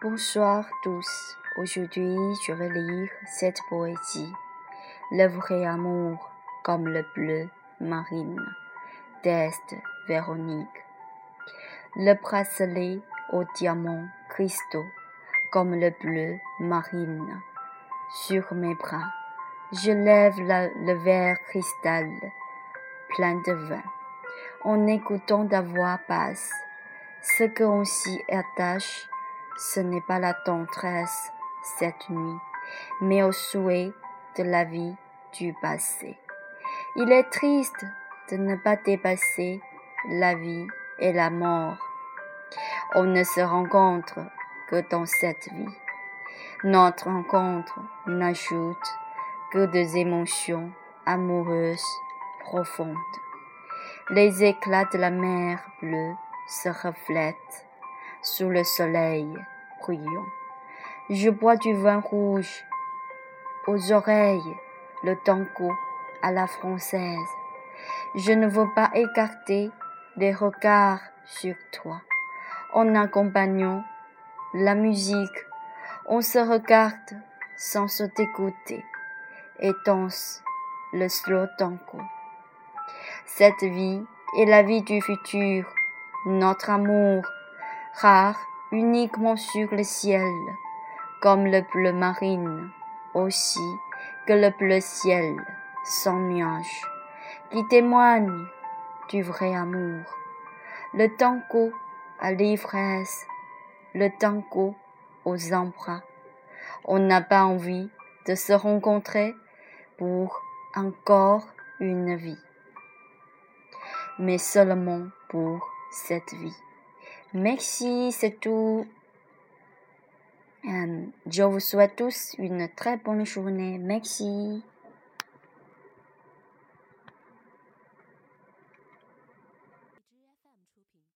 Bonsoir tous. Aujourd'hui, je vais lire cette poésie. Le vrai amour comme le bleu marine d'Est Véronique. Le bracelet au diamant cristaux comme le bleu marine. Sur mes bras, je lève le verre cristal plein de vin. En écoutant ta voix basse, ce qu'on s'y attache ce n'est pas la tendresse cette nuit, mais au souhait de la vie du passé. Il est triste de ne pas dépasser la vie et la mort. On ne se rencontre que dans cette vie. Notre rencontre n'ajoute que des émotions amoureuses profondes. Les éclats de la mer bleue se reflètent sous le soleil bruyant. Je bois du vin rouge aux oreilles, le tango à la française. Je ne veux pas écarter les regards sur toi. En accompagnant la musique, on se regarde sans se dégoûter et danse le slow tango. Cette vie est la vie du futur, notre amour rare uniquement sur le ciel, comme le bleu marine, aussi que le bleu ciel sans nuage, qui témoigne du vrai amour. Le tango à l'ivresse, le tango aux embras. On n'a pas envie de se rencontrer pour encore une vie, mais seulement pour cette vie. Merci, c'est tout. Euh, je vous souhaite tous une très bonne journée. Merci.